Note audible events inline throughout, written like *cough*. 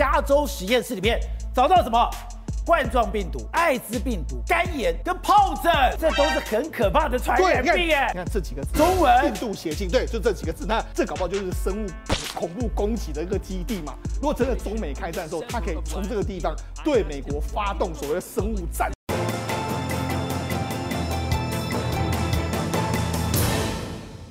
加州实验室里面找到什么？冠状病毒、艾滋病毒、肝炎跟疱疹，这都是很可怕的传染病哎。你看这几个字，中文病毒血性，对，就这几个字。那 *laughs* 这搞不好就是生物恐怖攻击的一个基地嘛。如果真的中美开战的时候，他可以从这个地方对美国发动所谓的生物战。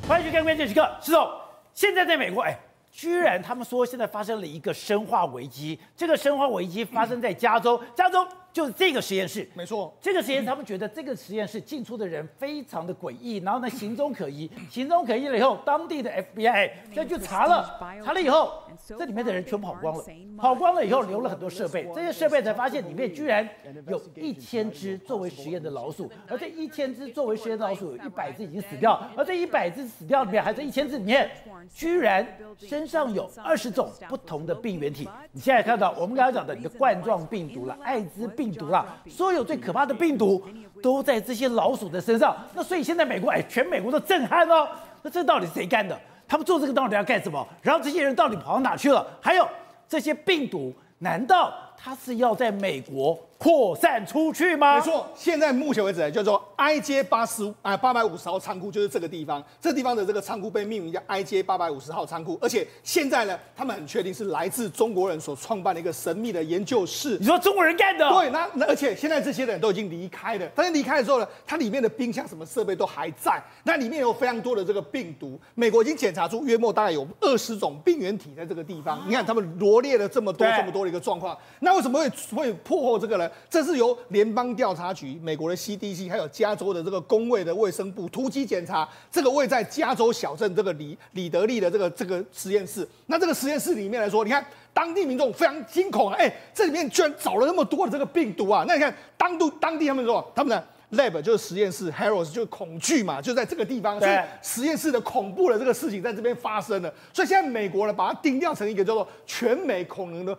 欢迎去看关键时刻，施总，现在在美国，哎。居然他们说现在发生了一个生化危机，这个生化危机发生在加州，加州。就是这个实验室，没错。这个实验室，他们觉得这个实验室进出的人非常的诡异，然后呢，行踪可疑，行踪可疑了以后，当地的 FBI 就去查了，查了以后，这里面的人全跑光了，跑光了以后留了很多设备，这些设备才发现里面居然有一千只作为实验的老鼠，而这一千只作为实验的老鼠有一百只已经死掉，而这一百只死掉里面，还在一千只里面，居然身上有二十种不同的病原体。你现在看到我们刚才讲的你的冠状病毒了，艾滋病。毒啦，所有最可怕的病毒都在这些老鼠的身上。那所以现在美国，哎，全美国都震撼哦。那这到底谁干的？他们做这个到底要干什么？然后这些人到底跑到哪去了？还有这些病毒，难道他是要在美国扩散出去吗？没错，现在目前为止呢，叫做 IJ 八十五啊八百五十号仓库，就是这个地方。这地方的这个仓库被命名叫 IJ 八百五十号仓库，而且现在呢，他们很确定是来自中国人所创办的一个神秘的研究室。你说中国人干的？对，那那而且现在这些人都已经离开了，但是离开的时候呢，它里面的冰箱什么设备都还在，那里面有非常多的这个病毒。美国已经检查出约莫大概有二十种病原体在这个地方。你看他们罗列了这么多这么多的一个状况，那为什么会会破获这个呢？这是由联邦调查局、美国的 CDC，还有加州的这个公卫的卫生部突击检查这个位在加州小镇这个里里德利的这个这个实验室。那这个实验室里面来说，你看当地民众非常惊恐啊！哎，这里面居然找了那么多的这个病毒啊！那你看当地当地他们说，他们的 lab 就是实验室，Harris 就是恐惧嘛，就在这个地方，所以实验室的恐怖的这个事情在这边发生了。所以现在美国呢，把它定调成一个叫做全美恐能的。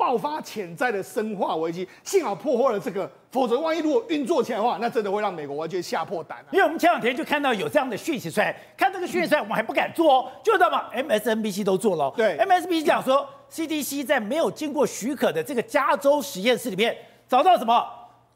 爆发潜在的生化危机，幸好破获了这个，否则万一如果运作起来的话，那真的会让美国完全吓破胆啊。因为我们前两天就看到有这样的讯息出来，看这个讯息出来，我们还不敢做哦，就知道嘛？MSNBC 都做了哦。对，MSNBC 讲说，CDC 在没有经过许可的这个加州实验室里面找到什么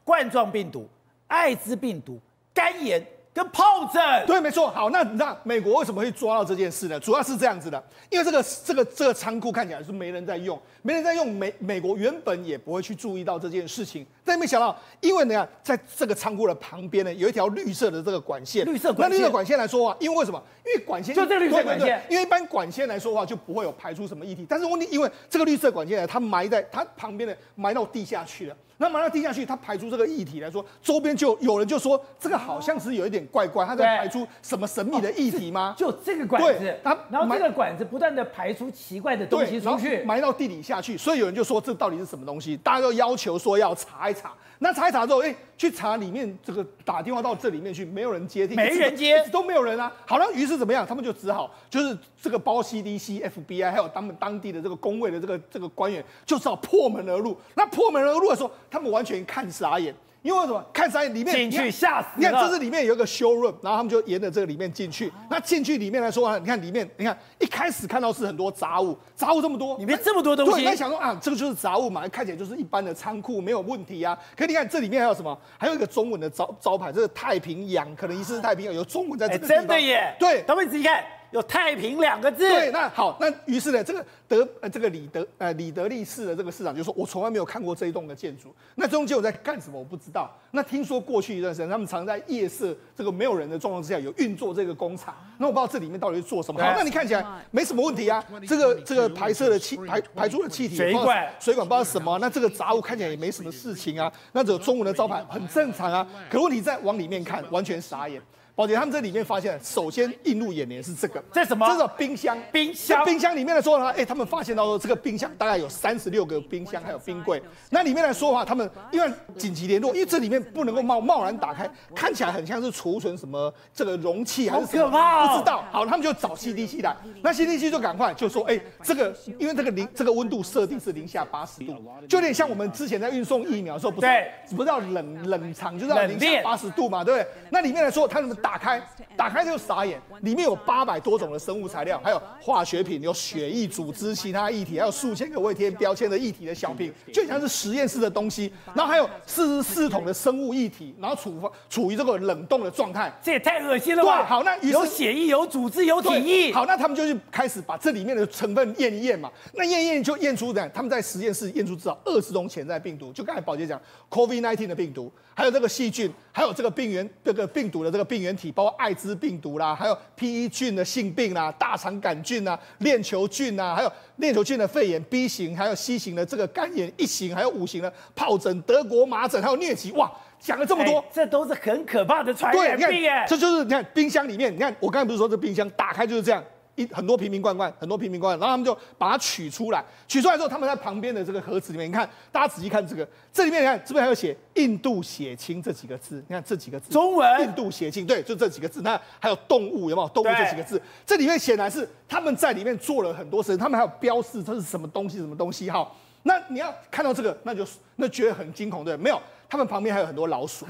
冠状病毒、艾滋病毒、肝炎。跟炮仗，对，没错。好，那那美国为什么会抓到这件事呢？主要是这样子的，因为这个这个这个仓库看起来是没人在用，没人在用，美美国原本也不会去注意到这件事情，但没想到，因为呢，在这个仓库的旁边呢，有一条绿色的这个管线，绿色管线，那绿色管线来说话，因为为什么？因为管线就这绿色管线，因为一般管线来说的话就不会有排出什么液体，但是问题，因为这个绿色管线呢，它埋在它旁边的埋到地下去了。那埋到地下去，它排出这个液体来说，周边就有人就说这个好像是有一点怪怪，它在排出什么神秘的液体吗？就这个管子，它然后这个管子不断的排出奇怪的东西出去，埋到地底下去，所以有人就说这到底是什么东西？大家都要求说要查一查。那查一查之后，哎、欸，去查里面这个打电话到这里面去，没有人接听，没人接，都没有人啊。好了，于是怎么样？他们就只好就是这个包 CDC、FBI 还有他们当地的这个工位的这个这个官员，就只好破门而入。那破门而入的时候，他们完全看傻眼。因为什么？看山里面进去吓死！你看，这是里面有一个 showroom，然后他们就沿着这个里面进去。那进去里面来说啊，你看里面，你看一开始看到是很多杂物，杂物这么多，里面这么多东西。对，那想说啊，这个就是杂物嘛，看起来就是一般的仓库，没有问题啊。可你看这里面还有什么？还有一个中文的招招牌，这是太平洋，可能疑似是太平洋，有中文在这个地方。真的耶！对，咱们仔细看。有太平两个字。对，那好，那于是呢，这个德呃这个李德呃里德利市的这个市长就说，我从来没有看过这一栋的建筑。那中间我在干什么？我不知道。那听说过去一段时间，他们常在夜色这个没有人的状况之下，有运作这个工厂。那我不知道这里面到底是做什么。好，那你看起来没什么问题啊。这个这个排射的气排排出的气体，水管水管不知道什么。那这个杂物看起来也没什么事情啊。那这个中文的招牌很正常啊。可问题再往里面看，完全傻眼。宝洁，他们这里面发现，首先映入眼帘是这个，这什么？这个冰箱，冰箱，冰箱里面来说的话，哎，他们发现到说，这个冰箱大概有三十六个冰箱，还有冰柜。那里面来说的话，他们因为紧急联络，因为这里面不能够贸贸然打开，看起来很像是储存什么这个容器还是什么，好可怕哦，不知道。好，他们就找 CDC 来，那 CDC 就赶快就说，哎，这个因为这个零这个温度设定是零下八十度，就有点像我们之前在运送疫苗的时候，不是不是要冷冷藏，就是要零下八十度嘛，对不对？那里面来说，他们打开，打开就傻眼，里面有八百多种的生物材料，还有化学品，有血液、组织、其他液体，还有数千个未贴标签的液体的小瓶，就像是实验室的东西。然后还有四十四桶的生物液体，然后处处于这个冷冻的状态，这也太恶心了吧？对，好，那有血液、有组织、有体液。好，那他们就去开始把这里面的成分验一验嘛。那验一验就验出的，他们在实验室验出至少二十种潜在病毒。就刚才宝杰讲，COVID-19 的病毒，还有这个细菌，还有这个病原这个病毒的这个病原体，包括艾滋病毒啦，还有 PE 菌的性病啦，大肠杆菌呐，链球菌呐，还有链球菌的肺炎 B 型，还有 C 型的这个肝炎一型，还有五型的疱疹、德国麻疹，还有疟疾。哇，讲了这么多，欸，这都是很可怕的传染病哎。这就是你看冰箱里面，你看我刚才不是说这冰箱打开就是这样。一很多瓶瓶罐罐，很多瓶瓶罐罐，然后他们就把它取出来，取出来之后，他们在旁边的这个盒子里面，你看，大家仔细看这个，这里面你看，这边还有写“印度血清”这几个字，你看这几个字，中文“印度血清”，对，就这几个字。那还有动物有没有？动物这几个字，这里面显然是他们在里面做了很多事，他们还有标示这是什么东西，什么东西哈。那你要看到这个，那就那觉得很惊恐，对，没有。他们旁边还有很多老鼠，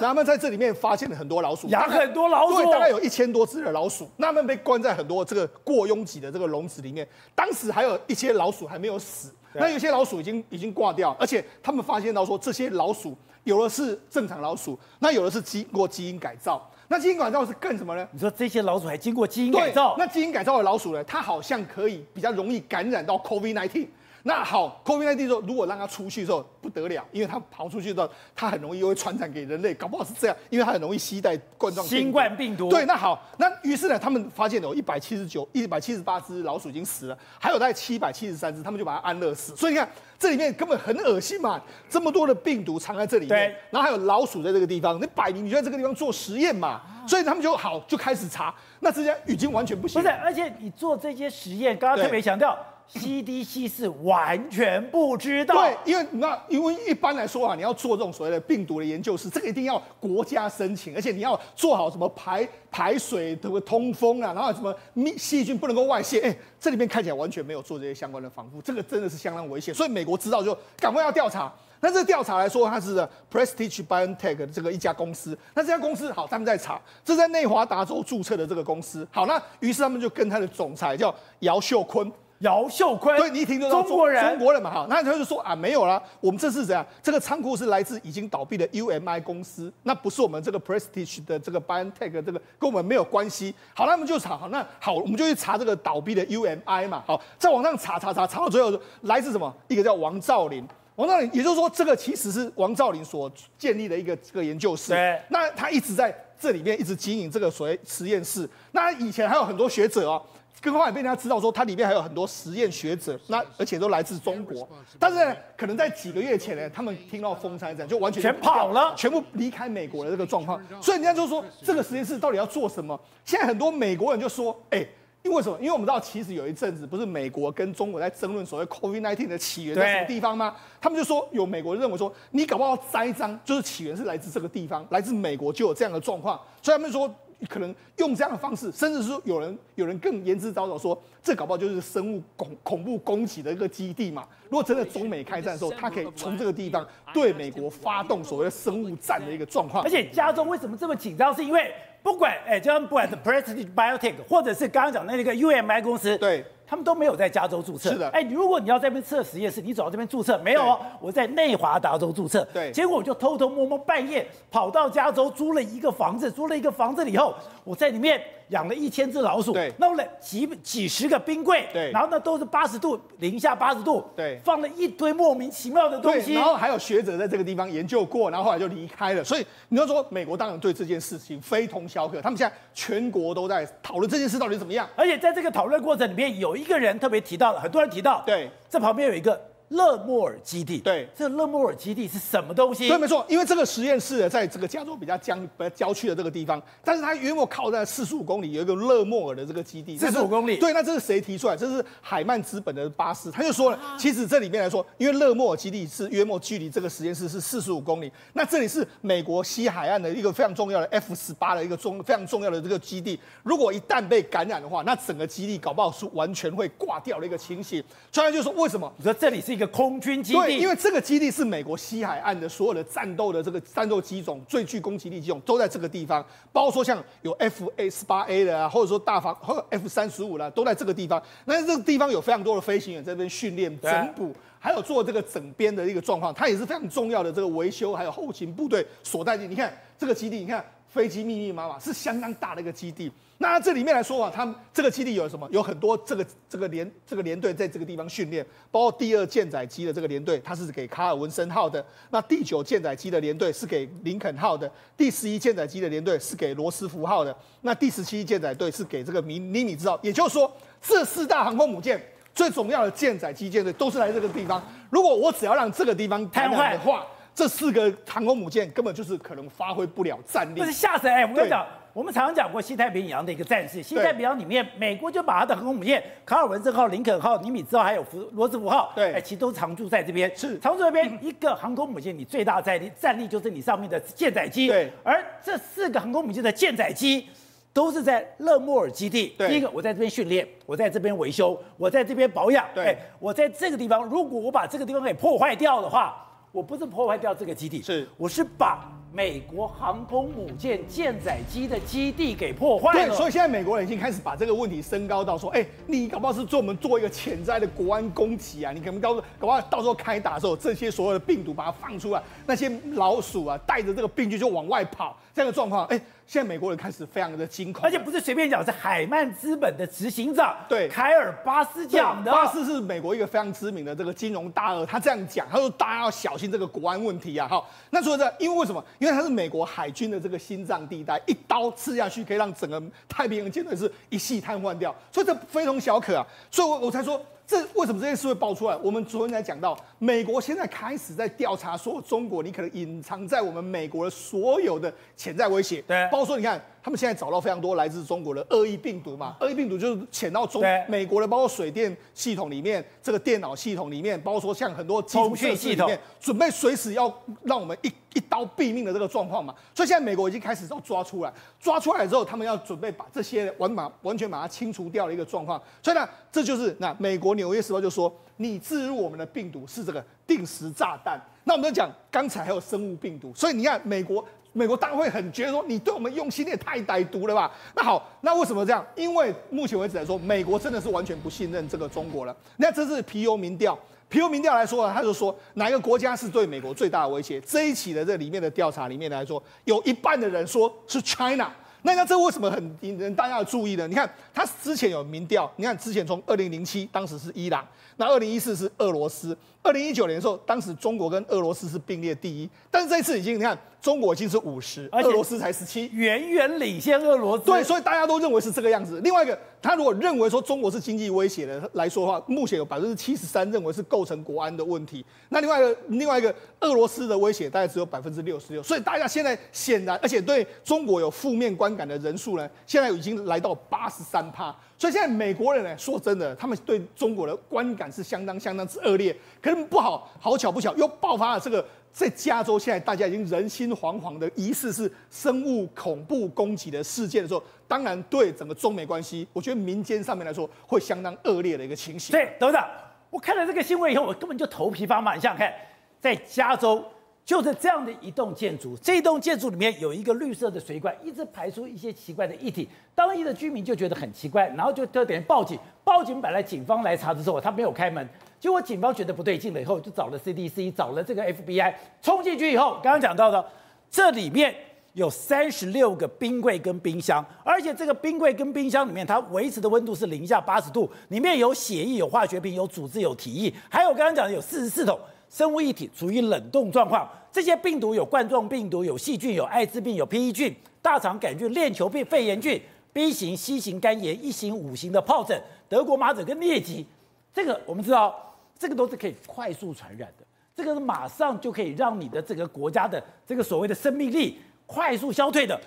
那他们在这里面发现了很多老鼠，养很多老鼠，对，大概有一千多只的老鼠。那他们被关在很多这个过拥挤的这个笼子里面，当时还有一些老鼠还没有死，那有些老鼠已经已经挂掉，而且他们发现到说这些老鼠有的是正常老鼠，那有的是经过基因改造。那基因改造是干什么呢？你说这些老鼠还经过基因改造？那基因改造的老鼠呢？它好像可以比较容易感染到 COVID-19。那好，COVID-19 之后，如果让它出去之后不得了，因为它跑出去之后，它很容易又会传染给人类，搞不好是这样，因为它很容易携带冠状新冠病毒。对，那好，那于是呢，他们发现有一百七十九、一百七十八只老鼠已经死了，还有大概七百七十三只，他们就把它安乐死。所以你看，这里面根本很恶心嘛，这么多的病毒藏在这里面，然后还有老鼠在这个地方，你摆明你就在这个地方做实验嘛，所以他们就好就开始查，那这些已经完全不行。不是，而且你做这些实验，刚刚特别强调。CDC 是完全不知道，对，因为那因为一般来说啊，你要做这种所谓的病毒的研究是，这个一定要国家申请，而且你要做好什么排排水、什么通风啊，然后什么密细菌不能够外泄。哎，这里面看起来完全没有做这些相关的防护，这个真的是相当危险。所以美国知道就赶快要调查。那这个调查来说，它是 Prestige BioNTech 的这个一家公司。那这家公司好，他们在查，这在内华达州注册的这个公司。好，那于是他们就跟他的总裁叫姚秀坤。姚秀坤，对，你一听就中国人，中国人嘛，哈，那他就说啊，没有啦，我们这是怎样？这个仓库是来自已经倒闭的 UMI 公司，那不是我们这个 Prestige 的这个 BioNTech 这个跟我们没有关系。好，那我们就查，好，那好，我们就去查这个倒闭的 UMI 嘛，好，在网上查查查，查到最后来自什么？一个叫王兆林，王兆林，也就是说，这个其实是王兆林所建立的一个这个研究室。对，那他一直在这里面一直经营这个所谓实验室。那以前还有很多学者哦。更后来被人家知道说，它里面还有很多实验学者，那而且都来自中国。但是呢，可能在几个月前呢，他们听到风声这样，就完全全跑了，全部离开美国的这个状况。所以人家就说，这个实验室到底要做什么？现在很多美国人就说，哎，因为什么？因为我们知道，其实有一阵子不是美国跟中国在争论所谓 COVID-19 的起源在什么地方吗？他们就说，有美国人认为说，你搞不好栽赃，就是起源是来自这个地方，来自美国就有这样的状况。所以他们说。可能用这样的方式，甚至是说有人有人更言之凿凿说，这搞不好就是生物恐恐怖攻击的一个基地嘛。如果真的中美开战的时候，他可以从这个地方对美国发动所谓的生物战的一个状况。而且加州为什么这么紧张？是因为不管哎，就像不管是 Prestige Biotech 或者是刚刚讲的那个 UMI 公司，对。他们都没有在加州注册。是的，哎，如果你要在那边测实验室，你走到这边注册没有哦？我在内华达州注册。对，结果我就偷偷摸摸半夜跑到加州租了一个房子，租了一个房子以后，我在里面养了一千只老鼠。对，弄了几几十个冰柜。对，然后呢都是八十度，零下八十度。对，放了一堆莫名其妙的东西。然后还有学者在这个地方研究过，然后后来就离开了。所以你要说美国当然对这件事情非同小可，他们现在全国都在讨论这件事到底怎么样。而且在这个讨论过程里面，有一个人特别提。到了，很多人提到，对，这旁边有一个。勒莫尔基地，对，这勒莫尔基地是什么东西？对，没错，因为这个实验室呢，在这个加州比较江、比较郊区的这个地方，但是它约莫靠在四十五公里，有一个勒莫尔的这个基地。四十五公里，对，那这是谁提出来？这是海曼资本的巴斯，他就说了，其实这里面来说，因为勒莫尔基地是约莫距离这个实验室是四十五公里，那这里是美国西海岸的一个非常重要的 F 十八的一个重非常重要的这个基地，如果一旦被感染的话，那整个基地搞不好是完全会挂掉的一个情形。专家就说，为什么？你说这里是一个空军基地。对，因为这个基地是美国西海岸的所有的战斗的这个战斗机种最具攻击力机种都在这个地方，包括说像有 F A 十八 A 的啊，或者说大防或 F 三十五啦，都在这个地方。那这个地方有非常多的飞行员在这边训练整补，还有做这个整编的一个状况，它也是非常重要的这个维修还有后勤部队所在地。你看这个基地，你看飞机密密麻麻，是相当大的一个基地。那这里面来说啊，他们这个基地有什么？有很多这个这个连这个连队在这个地方训练，包括第二舰载机的这个连队，它是给卡尔文森号的；那第九舰载机的连队是给林肯号的；第十一舰载机的连队是给罗斯福号的；那第十七舰载队是给这个尼尼米兹号。也就是说，这四大航空母舰最重要的舰载机舰队都是来这个地方。如果我只要让这个地方瘫痪的话，这四个航空母舰根本就是可能发挥不了战力。这是吓死哎！我跟你讲。我们常常讲过西太平洋的一个战事，西太平洋里面，美国就把它的航空母舰卡尔文森号、林肯号、尼米兹号还有福罗斯福号，对，哎，其实都常驻在这边。是，常驻这边一个航空母舰，你最大的战力战力就是你上面的舰载机。对，而这四个航空母舰的舰载机都是在勒莫尔基地。对，第一个我在这边训练，我在这边维修，我在这边保养。对，我在这个地方，如果我把这个地方给破坏掉的话，我不是破坏掉这个基地，是，我是把。美国航空母舰舰载机的基地给破坏了。对，所以现在美国人已经开始把这个问题升高到说，哎，你搞不好是做我们做一个潜在的国安攻击啊！你可能搞搞不好到时候开打的时候，这些所有的病毒把它放出来，那些老鼠啊带着这个病菌就往外跑，这样的状况，哎。现在美国人开始非常的惊恐，而且不是随便讲，是海曼资本的执行长对凯尔巴斯讲的。巴斯是美国一个非常知名的这个金融大鳄，他这样讲，他说大家要小心这个国安问题啊。好，那说这，因为为什么？因为他是美国海军的这个心脏地带，一刀刺下去可以让整个太平洋舰队是一系瘫痪掉，所以这非同小可啊。所以我我才说。这为什么这件事会爆出来？我们昨天才讲到，美国现在开始在调查说中国，你可能隐藏在我们美国的所有的潜在威胁。对，包括说你看。他们现在找到非常多来自中国的恶意病毒嘛？恶意病毒就是潜到中美国的，包括水电系统里面，这个电脑系统里面，包括说像很多基础设施里面，准备随时要让我们一一刀毙命的这个状况嘛。所以现在美国已经开始要抓出来，抓出来之后，他们要准备把这些完把完全把它清除掉的一个状况。所以呢，这就是那美国纽约时报就说，你置入我们的病毒是这个定时炸弹。那我们就讲刚才还有生物病毒，所以你看美国。美国当然会很觉得说，你对我们用心也太歹毒了吧？那好，那为什么这样？因为目前为止来说，美国真的是完全不信任这个中国了。那这是皮尤民调，皮尤民调来说呢，他就说哪一个国家是对美国最大的威胁？这一期的这里面的调查里面来说，有一半的人说是 China。那那这为什么很引人大家的注意呢？你看他之前有民调，你看之前从二零零七当时是伊朗，那二零一四是俄罗斯，二零一九年的时候，当时中国跟俄罗斯是并列第一，但是这一次已经你看。中国已经是五十，俄罗斯才十七，远远领先俄罗斯。对，所以大家都认为是这个样子。另外一个，他如果认为说中国是经济威胁的来说的话，目前有百分之七十三认为是构成国安的问题。那另外一个，另外一个，俄罗斯的威胁大概只有百分之六十六。所以大家现在显然，而且对中国有负面观感的人数呢，现在已经来到八十三趴。所以现在美国人呢，说真的，他们对中国的观感是相当相当之恶劣。可是不好，好巧不巧又爆发了这个。在加州，现在大家已经人心惶惶的，疑似是生物恐怖攻击的事件的时候，当然对整个中美关系，我觉得民间上面来说会相当恶劣的一个情形。对，董事长，我看。了这个新闻以后，我根本就头皮发麻。你想想看，在加州，就是这样的一栋建筑，这栋建筑里面有一个绿色的水管，一直排出一些奇怪的液体，当地的居民就觉得很奇怪，然后就就等于报警，报警本来警方来查的时候，他没有开门。结果警方觉得不对劲了以后，就找了 CDC，找了这个 FBI，冲进去以后，刚刚讲到的，这里面有三十六个冰柜跟冰箱，而且这个冰柜跟冰箱里面，它维持的温度是零下八十度，里面有血液、有化学品、有组织、有体液，还有刚刚讲的有四十四桶生物液体处于冷冻状况。这些病毒有冠状病毒、有细菌、有艾滋病、有 PE 菌、大肠杆菌、链球病、肺炎菌、B 型、C 型肝炎、一型、五型的疱疹、德国麻疹跟疟疾。这个我们知道。这个都是可以快速传染的，这个是马上就可以让你的这个国家的这个所谓的生命力快速消退的。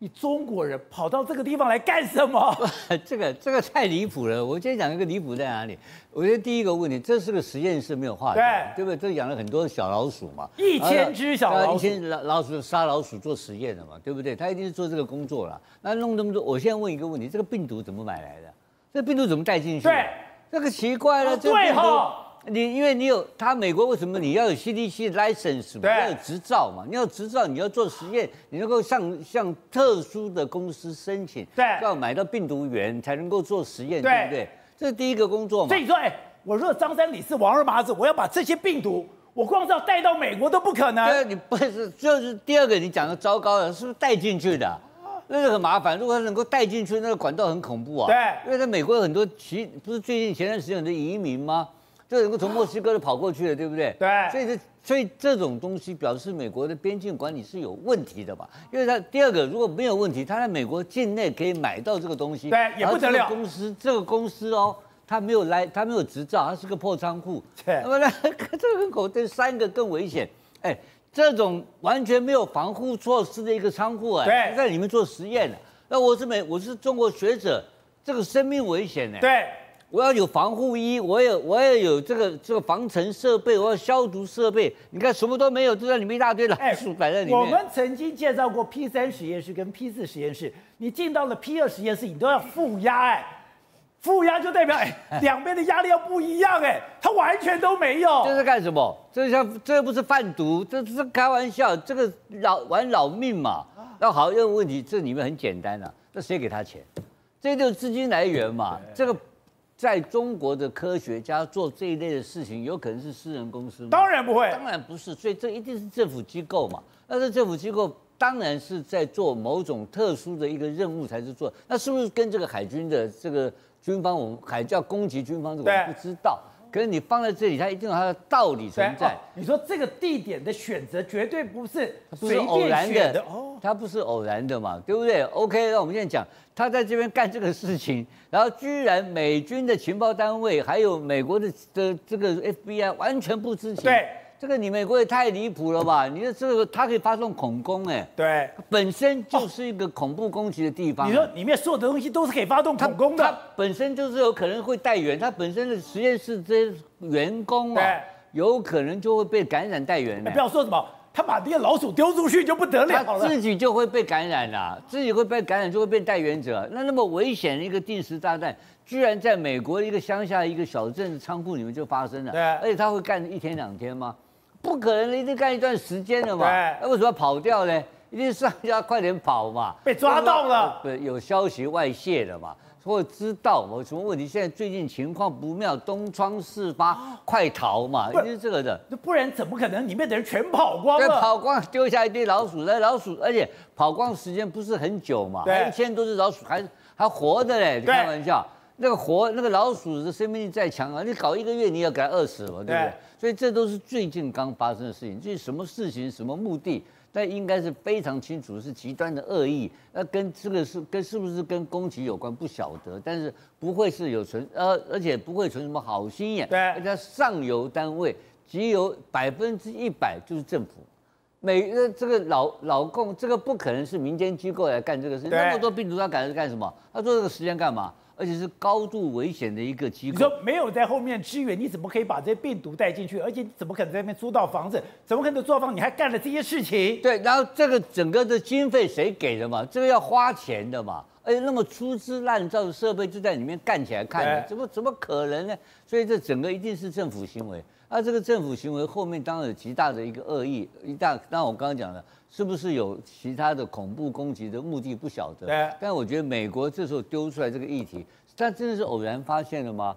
你中国人跑到这个地方来干什么？*laughs* 这个这个太离谱了。我今天讲一个离谱在哪里？我觉得第一个问题，这是个实验室没有话题，对不对？这养了很多小老鼠嘛，一千只小老鼠，一千老老鼠杀老鼠做实验的嘛，对不对？他一定是做这个工作了。那弄这么多，我现在问一个问题：这个病毒怎么买来的？这个病毒怎么带进去？对，这个奇怪了，对哈。你因为你有他美国为什么你要有 CDC license 对要有执照嘛？你要执照，你要做实验，你能够向向特殊的公司申请，对要买到病毒源才能够做实验，对对不对？这是第一个工作嘛。所以说，哎，我说张三李四王二麻子，我要把这些病毒，我光是要带到美国都不可能。对，你不是就是第二个你讲的糟糕的，是不是带进去的？那个很麻烦，如果他能够带进去，那个管道很恐怖啊。对，因为在美国有很多其不是最近前段时间有很多移民吗？就能够从墨西哥都跑过去了，对不对？对。所以这所以这种东西表示美国的边境管理是有问题的吧？因为他第二个如果没有问题，他在美国境内可以买到这个东西，对，也不得了。公司这个公司哦，他没有来，他没有执照，他是个破仓库。对。那么呢，这个跟口这三个更危险。哎，这种完全没有防护措施的一个仓库，哎，在里面做实验的。那我是美，我是中国学者，这个生命危险呢。对，我要有防护衣，我也我也有这个这个防尘设备，我要消毒设备。你看什么都没有，就在里面一大堆老鼠摆在里面。我们曾经介绍过 P 三实验室跟 P 四实验室，你进到了 P 二实验室，你都要负压哎，负压就代表哎 *laughs* 两边的压力要不一样哎，它完全都没有。这是干什么？这像这不是贩毒，这是开玩笑，这个老玩老命嘛。那好，有问题，这里面很简单啊，那谁给他钱？这就是资金来源嘛。这个在中国的科学家做这一类的事情，有可能是私人公司吗？当然不会，当然不是。所以这一定是政府机构嘛。那这政府机构当然是在做某种特殊的一个任务才是做。那是不是跟这个海军的这个军方，我们海叫攻击军方，这个我不知道。可是你放在这里，它一定有它的道理存在。哦、你说这个地点的选择绝对不是不是偶然的哦，它不是偶然的嘛，对不对？OK，那我们现在讲，他在这边干这个事情，然后居然美军的情报单位还有美国的的这个 FBI 完全不知情。对。这个你美国也太离谱了吧！你说这个它可以发动恐攻哎，对，本身就是一个恐怖攻击的地方，啊。你说里面所有的东西都是可以发动恐攻的，它本身就是有可能会带源，它本身的实验室这些员工啊，有可能就会被感染带源。不要说什么，他把那些老鼠丢出去就不得了了，自己就会被感染了，自己会被感染就会变带源者。那那么危险的一个定时炸弹，居然在美国一个乡下一个小镇的仓库里面就发生了，对，而且他会干一天两天吗？不可能，一定干一段时间了嘛？那为什么要跑掉呢？一定是要快点跑嘛？*laughs* 被抓到了，对，有消息外泄了嘛？或者知道我什么问题？现在最近情况不妙，东窗事发，啊、快逃嘛？一定是这个的。不然怎么可能里面的人全跑光了？对，跑光，丢下一堆老鼠，那老鼠，而且跑光时间不是很久嘛？对，一千多只老鼠还还活的嘞？你开玩笑。那个活那个老鼠的生命力再强啊，你搞一个月你也给它饿死了，对不对？对，所以这都是最近刚发生的事情。至于什么事情、什么目的，那应该是非常清楚，是极端的恶意。那跟这个是跟是不是跟攻击有关不晓得，但是不会是有存呃，而且不会存什么好心眼。对，而且上游单位只有百分之一百就是政府，每个这个老老共这个不可能是民间机构来干这个事情。那么多病毒，他赶着干什么？他做这个时间干嘛？而且是高度危险的一个机构。你说没有在后面支援，你怎么可以把这些病毒带进去？而且你怎么可能在那边租到房子？怎么可能租到房？你还干了这些事情？对，然后这个整个的经费谁给的嘛？这个要花钱的嘛？而且那么粗制滥造的设备就在里面干起来看，看怎么怎么可能呢？所以这整个一定是政府行为。那这个政府行为后面当然有极大的一个恶意，一大。当然我刚刚讲的。是不是有其他的恐怖攻击的目的？不晓得。对。但我觉得美国这时候丢出来这个议题，他真的是偶然发现的吗？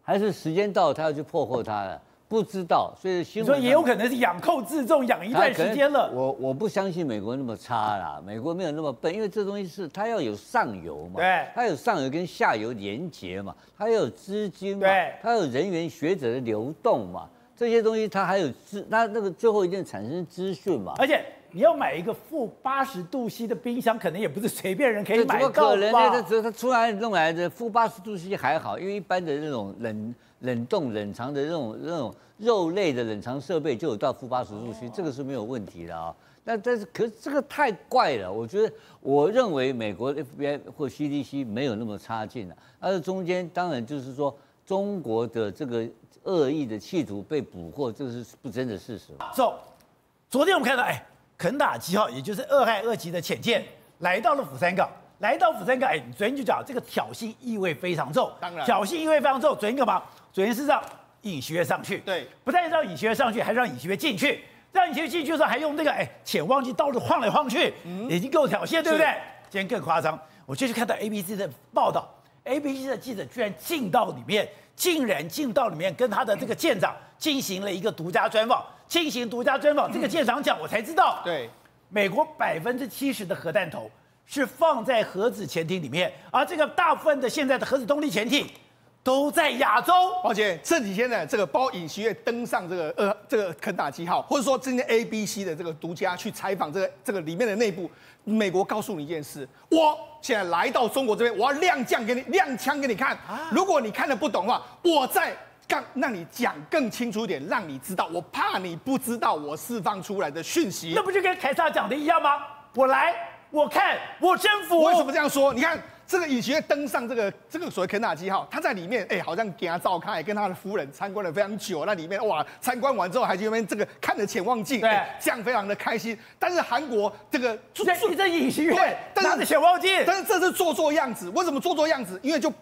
还是时间到了，他要去破获它了？不知道。所以新闻。所以也有可能是养寇自重，养一段时间了。我我不相信美国那么差啦，美国没有那么笨，因为这东西是它要有上游嘛。对。它有上游跟下游连接嘛，它要有资金嘛，对。它有人员学者的流动嘛，这些东西它还有资，那那个最后一定产生资讯嘛，而且。你要买一个负八十度 C 的冰箱，可能也不是随便人可以买到吧？可能呢？这它出来弄来的负八十度 C 还好，因为一般的那种冷冷冻冷藏的那种那种肉类的冷藏设备就有到负八十度 C，这个是没有问题的啊。那但是可是这个太怪了，我觉得我认为美国 FBI 或 CDC 没有那么差劲了，而中间当然就是说中国的这个恶意的企图被捕获，这是不争的事实。走，昨天我们看到，哎。肯塔基号，也就是俄亥俄级的潜舰，来到了釜山港。来到釜山港，哎，你昨天就讲这个挑衅意味非常重。当然，挑衅意味非常重。昨天干嘛？昨天是让尹锡悦上去。对，不但让尹锡悦上去，还让尹锡悦进去。让尹锡悦进去的时候，还用那个哎潜望镜到处晃来晃去，嗯、已经够挑衅，对不对？今天更夸张，我就是看到 ABC 的报道，ABC 的记者居然进到里面，竟然进到里面跟他的这个舰长进行了一个独家专访，进行独家专访。嗯、这个舰长讲，我才知道，对，美国百分之七十的核弹头。是放在核子潜艇里面，而这个大部分的现在的核子动力潜艇都在亚洲。而且这几天呢，这个包括尹锡悦登上这个呃这个肯塔基号，或者说今天 ABC 的这个独家去采访这个这个里面的内部，美国告诉你一件事：我现在来到中国这边，我要亮将给你亮枪给你看。如果你看的不懂的话，我再让让你讲更清楚一点，让你知道。我怕你不知道我释放出来的讯息。那不就跟凯撒讲的一样吗？我来。我看我征服，为什么这样说？你看这个隐形月登上这个这个所谓肯塔基号，他在里面哎，好像给他照看，跟他的夫人参观了非常久。那里面哇，参观完之后还去那边这个看着潜望镜，对，这样非常的开心。但是韩国这个这这尹锡悦对，但是潜望镜，但是这是做做样子。为什么做做样子？因为就。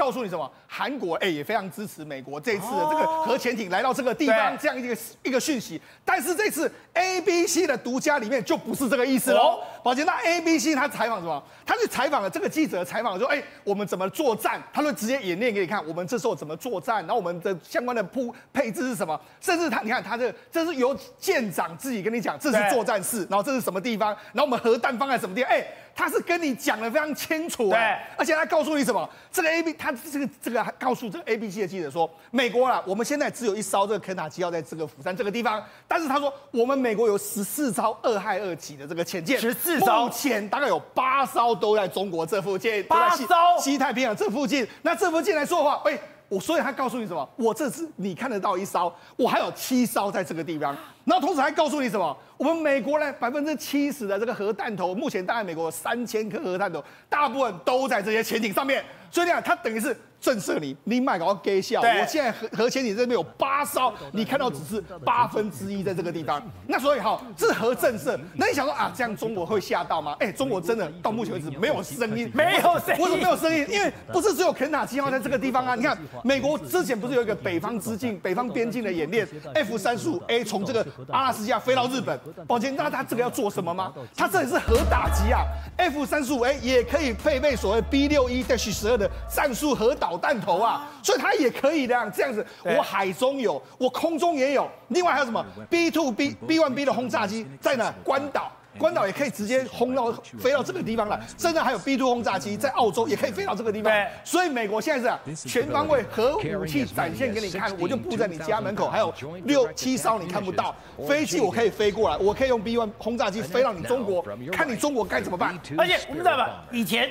告诉你什么？韩国哎、欸、也非常支持美国这次的这个核潜艇来到这个地方这样一个一个讯息。但是这次 ABC 的独家里面就不是这个意思喽。宝杰，那 ABC 他采访什么？他去采访了这个记者采访说，哎、欸，我们怎么作战？他会直接演练给你看，我们这时候怎么作战？然后我们的相关的铺配置是什么？甚至他，你看他这这是由舰长自己跟你讲，这是作战室，然后这是什么地方？然后我们核弹放在什么地方？哎、欸。他是跟你讲的非常清楚，对，而且他告诉你什么？这个 A B，他这个这个告诉这个 A B C 的记者说，美国啦，我们现在只有一艘这个肯塔基号在这个釜山这个地方，但是他说我们美国有十四艘二害二级的这个潜舰，十四艘，目前大概有八艘都在中国这附近，八艘西太平洋这附近。那这附近来说的话，哎。我所以他告诉你什么？我这次你看得到一艘，我还有七艘在这个地方。然后同时还告诉你什么？我们美国呢，百分之七十的这个核弹头，目前大概美国有三千颗核弹头，大部分都在这些潜艇上面。所以这样，它等于是。震慑你，你买个给笑。我现在核核潜艇这边有八艘，你看到只是八分之一在这个地方。那所以哈，这是核震慑。那你想说啊，这样中国会吓到吗？哎，中国真的到目前为止没有声音，没有声音。为什么没有声音？因为不是只有肯塔基号在这个地方啊。你看，美国之前不是有一个北方之境、北方边境的演练？F 三十五 A 从这个阿拉斯加飞到日本。抱歉，那他这个要做什么吗？他这里是核打击啊。F 三十五 A 也可以配备所谓 B 六一 Dash 十二的战术核导弹头啊。所以它也可以这样这样子，我海中有，我空中也有，另外还有什么？B two B B one B 的轰炸机在哪？关岛，关岛也可以直接轰到飞到这个地方来，甚至还有 B two 轰炸机在澳洲也可以飞到这个地方。所以美国现在是全方位核武器展现给你看，我就布在你家门口，还有六七艘你看不到飞机，我可以飞过来，我可以用 B one 轰炸机飞到你中国，看你中国该怎么办。而且我们知道吧，以前。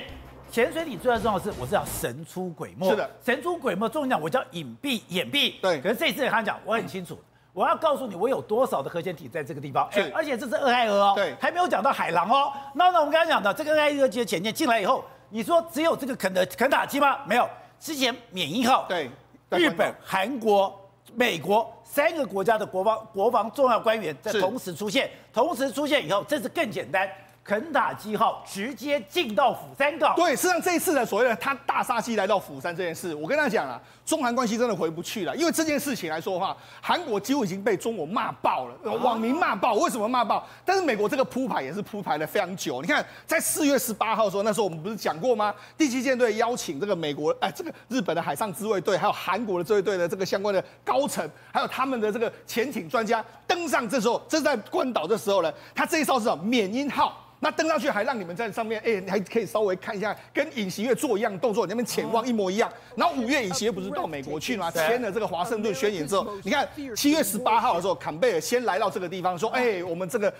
潜水艇最重要的是，我是要神出鬼没。是的，神出鬼没，重点讲我叫隐蔽掩蔽。对，可是这一次他讲，我很清楚，我要告诉你，我有多少的核潜艇在这个地方。是，而且这是俄亥俄哦，对，还没有讲到海狼哦。那那我们刚才讲的这个俄亥俄级的潜舰进来以后，你说只有这个肯德肯塔基吗？没有，之前缅因号，对，日本、韩国、美国三个国家的国防国防重要官员在同时出现，同时出现以后，这次更简单。肯塔基号直接进到釜山港。对，实际上这一次的所谓的他大杀器来到釜山这件事，我跟他讲了，中韩关系真的回不去了。因为这件事情来说的话，韩国几乎已经被中国骂爆了，网民骂爆。为什么骂爆？但是美国这个铺排也是铺排了非常久。你看，在四月十八号的时候，那时候我们不是讲过吗？第七舰队邀请这个美国，哎，这个日本的海上自卫队，还有韩国的自卫队的这个相关的高层，还有他们的这个潜艇专家登上。这时候，这是在关岛的时候呢，他这一艘是什么？缅因号。那登上去还让你们在上面，哎、还可以稍微看一下，跟尹锡悦做一样动作，你那边潜望一模一样。然后五月尹锡悦不是到美国去吗？签了这个华盛顿宣言之后，你看七月十八号的时候，坎贝尔先来到这个地方，说，哎、欸，我们这个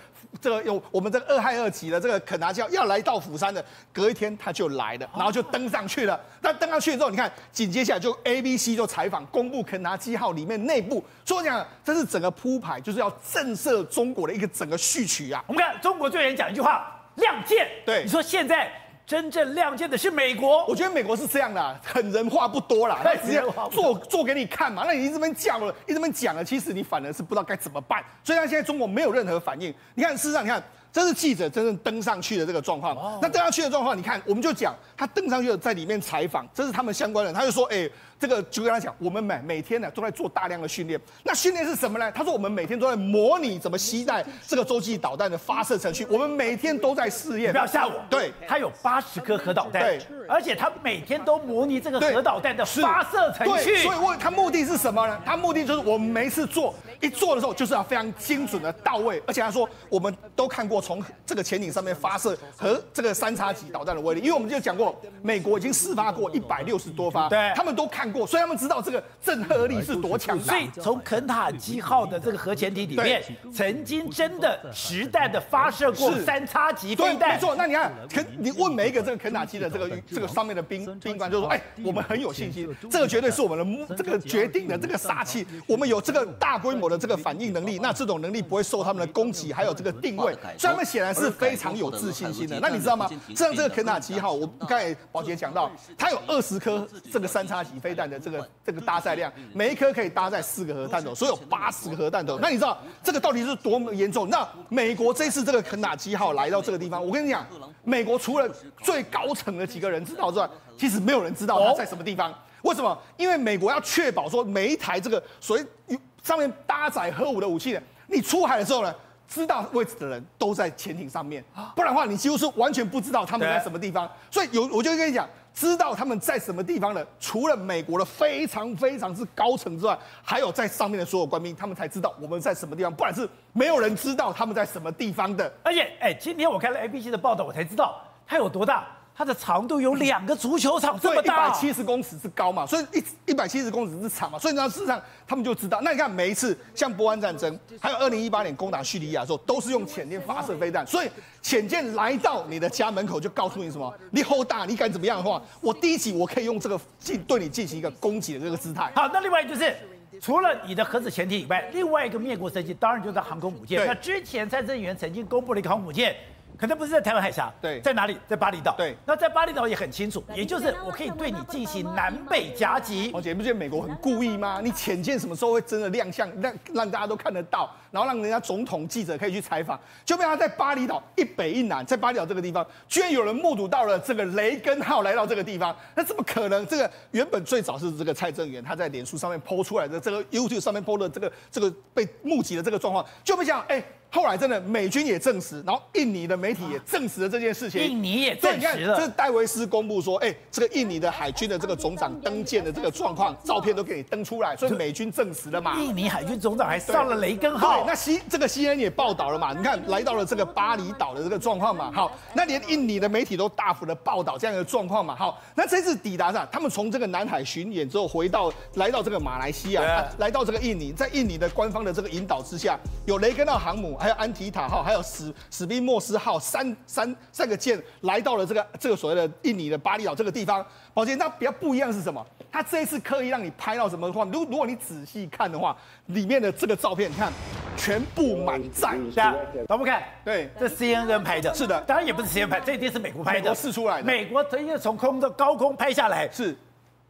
这个有我们这个二害二级的这个肯拿基号要来到釜山的，隔一天他就来了，然后就登上去了。那登上去之后，你看紧接下来就 ABC 就采访公布肯拿基号里面内部，所以讲这是整个铺排，就是要震慑中国的一个整个序曲啊。我们看中国最远讲一句话。亮剑，对，你说现在真正亮剑的是美国，我觉得美国是这样的、啊，狠人话不多啦，*laughs* 他直接做做给你看嘛。那你一直这边叫了，一直这边讲了，其实你反而是不知道该怎么办。所以，他现在中国没有任何反应。你看，事实上，你看这是记者真正登上去的这个状况。那登上去的状况，你看，我们就讲他登上去在里面采访，这是他们相关人，他就说，哎。这个就跟他讲，我们每每天呢都在做大量的训练。那训练是什么呢？他说我们每天都在模拟怎么携带这个洲际导弹的发射程序。我们每天都在试验。不要吓我。对，他有八十颗核导弹。对，而且他每天都模拟这个核导弹的发射程序。对，所以问他目的是什么呢？他目的就是我们每次做一做的时候，就是要非常精准的到位。而且他说，我们都看过从这个潜艇上面发射和这个三叉戟导弹的威力，因为我们就讲过，美国已经试发过一百六十多发，对，他们都看过，所以他们知道这。个震慑力是多强大？所以从肯塔基号的这个核潜艇里面，曾经真的实弹的发射过三叉戟飞弹。对，没错。那你看，肯你问每一个这个肯塔基的这个这个上面的兵兵官，就说：哎，我们很有信心，这个绝对是我们的这个决定的这个杀器。我们有这个大规模的这个反应能力，那这种能力不会受他们的攻击，还有这个定位，所以他们显然是非常有自信心的。那你知道吗？像这个肯塔基号，我刚才宝杰讲到，它有二十颗这个三叉戟飞弹的这个这个。搭载量，每一颗可以搭载四个核弹头，所以有八十个核弹头。那你知道这个到底是多么严重？那美国这次这个肯塔基号来到这个地方，我跟你讲，美国除了最高层的几个人知道之外，其实没有人知道它在什么地方。为什么？因为美国要确保说每一台这个所谓上面搭载核武的武器呢，你出海的时候呢，知道位置的人都在潜艇上面，不然的话你几乎是完全不知道他们在什么地方。所以有我就跟你讲。知道他们在什么地方的，除了美国的非常非常之高层之外，还有在上面的所有官兵，他们才知道我们在什么地方，不然是没有人知道他们在什么地方的。而且，哎，今天我看了 ABC 的报道，我才知道它有多大。它的长度有两个足球场这么大，一百七十公尺之高嘛，所以一一百七十公尺之长嘛，所以呢，事实上他们就知道。那你看每一次像波湾战争，还有二零一八年攻打叙利亚的时候，都是用潜舰发射飞弹。所以潜舰来到你的家门口，就告诉你什么？你后大，你敢怎么样的话，我第一集我可以用这个进对你进行一个攻击的这个姿态。好，那另外就是除了你的核子潜艇以外，另外一个灭国神器当然就是航空母舰。那之前蔡正元曾经公布了一个航空母舰。可能不是在台湾海峡，对，在哪里？在巴厘岛。对，那在巴厘岛也很清楚，也就是我可以对你进行南北夹击。而且不觉得美国很故意吗？你潜舰什么时候会真的亮相，让让大家都看得到，然后让人家总统记者可以去采访？就被他在巴厘岛一北一南，在巴厘岛这个地方，居然有人目睹到了这个雷根号来到这个地方，那怎么可能？这个原本最早是这个蔡正元他在脸书上面 PO 出来的，这个 YouTube 上面 PO 的这个这个被目击的这个状况，就被讲哎。后来真的美军也证实，然后印尼的媒体也证实了这件事情。印尼也证实了。这是戴维斯公布说，哎，这个印尼的海军的这个总长登舰的这个状况，照片都给你登出来，所以美军证实了嘛。印尼海军总长还上了雷根号。对，那西这个 CNN 也报道了嘛？你看来到了这个巴厘岛的这个状况嘛。好，那连印尼的媒体都大幅的报道这样的状况嘛。好，那这次抵达上，他们从这个南海巡演之后回到来到这个马来西亚，啊、来到这个印尼，在印尼的官方的这个引导之下，有雷根号航母，还有安提塔号。还有史史宾莫斯号三三三个舰来到了这个这个所谓的印尼的巴厘岛这个地方。宝杰，那比较不一样是什么？他这一次刻意让你拍到什么的话？如如果你仔细看的话，里面的这个照片，你看全部满载。大家都不看？对，这 CNN 拍的。是的，当然也不是 CNN 拍，这一定是美国拍的。美国试出来的。美国直接从空的高空拍下来。是。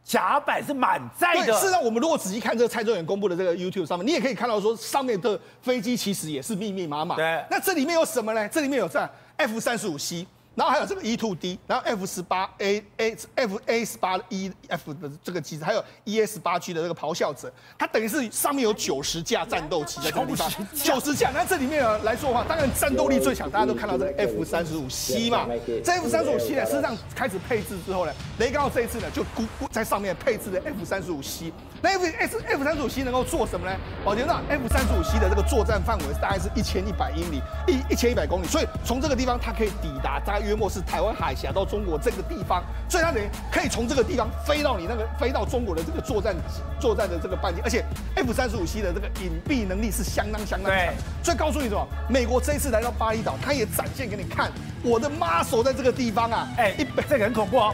甲板是满载的。事实上，我们如果仔细看这个蔡正元公布的这个 YouTube 上面，你也可以看到说，上面的飞机其实也是密密麻麻。对。那这里面有什么呢？这里面有这 F 三十五 C。然后还有这个 E two D，然后 F 十八 A A F A 十八 E F 的这个机子，还有 E S 八 G 的这个咆哮者，它等于是上面有九十架战斗机在这个地方，九十架。那这里面来说的话，当然战斗力最强，大家都看到这个 F 三十五 C 嘛。这 F 三十五 C 呢，事实上开始配置之后呢，雷高这一次呢，就估在上面配置的 F 三十五 C。那 F S F 三十五 C 能够做什么呢？宝杰，那 F 三十五 C 的这个作战范围大概是一千一百英里，一一千一百公里，所以从这个地方它可以抵达大概约莫是台湾海峡到中国这个地方，所以它等于可以从这个地方飞到你那个飞到中国的这个作战作战的这个半径，而且 F 三十五 C 的这个隐蔽能力是相当相当强。所以告诉你什么？美国这一次来到巴厘岛，它也展现给你看，我的 muscle 在这个地方啊，哎，一百，这个很恐怖哦。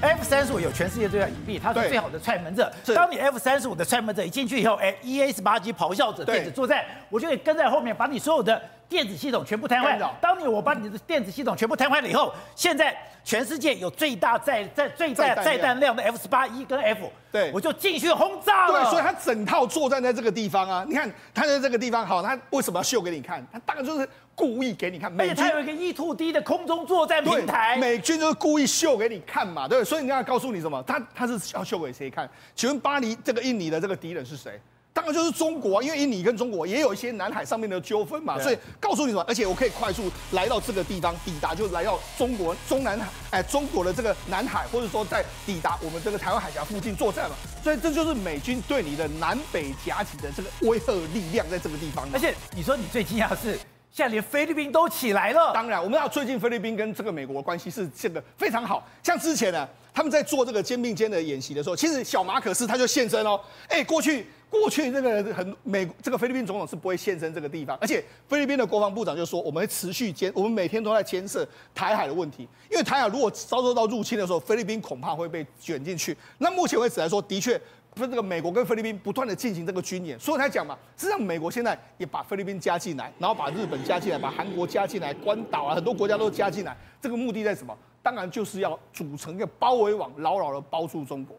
F 三十五有全世界最大隐蔽，它是最好的踹门者。当你 F 三十五的踹门者一进去以后，哎，EA 十八 G 咆哮者电子作战，我就可以跟在后面，把你所有的电子系统全部瘫痪。当你我把你的电子系统全部瘫痪了以后，现在全世界有最大载载最大载弹量的 F 十八 E 跟 F，对，我就进去轰炸了。对，所以它整套作战在这个地方啊。你看它在这个地方，好，它为什么要秀给你看？它大概就是故意给你看。美军他有一个 E two D 的空中作战平台，美军就是故意秀给你看嘛，对。所以你要告诉你什么？他他是要秀给谁看？请问巴黎这个印尼的这个敌人是谁？当然就是中国啊，因为印尼跟中国也有一些南海上面的纠纷嘛，所以告诉你什么？而且我可以快速来到这个地方，抵达就来到中国中南海，哎，中国的这个南海，或者说在抵达我们这个台湾海峡附近作战嘛。所以这就是美军对你的南北夹击的这个威慑力量，在这个地方。而且你说你最惊讶的是，现在连菲律宾都起来了。当然，我们要最近菲律宾跟这个美国的关系是这个非常好，像之前呢，他们在做这个肩并肩的演习的时候，其实小马可斯他就现身哦，哎，过去。过去这个很美，这个菲律宾总统是不会现身这个地方，而且菲律宾的国防部长就说，我们会持续监，我们每天都在监视台海的问题，因为台海如果遭受到入侵的时候，菲律宾恐怕会被卷进去。那目前为止来说，的确，不是这个美国跟菲律宾不断的进行这个军演，所以才讲嘛，实际上美国现在也把菲律宾加进来，然后把日本加进来，把韩国加进来，关岛啊很多国家都加进来，这个目的在什么？当然就是要组成一个包围网，牢牢的包住中国。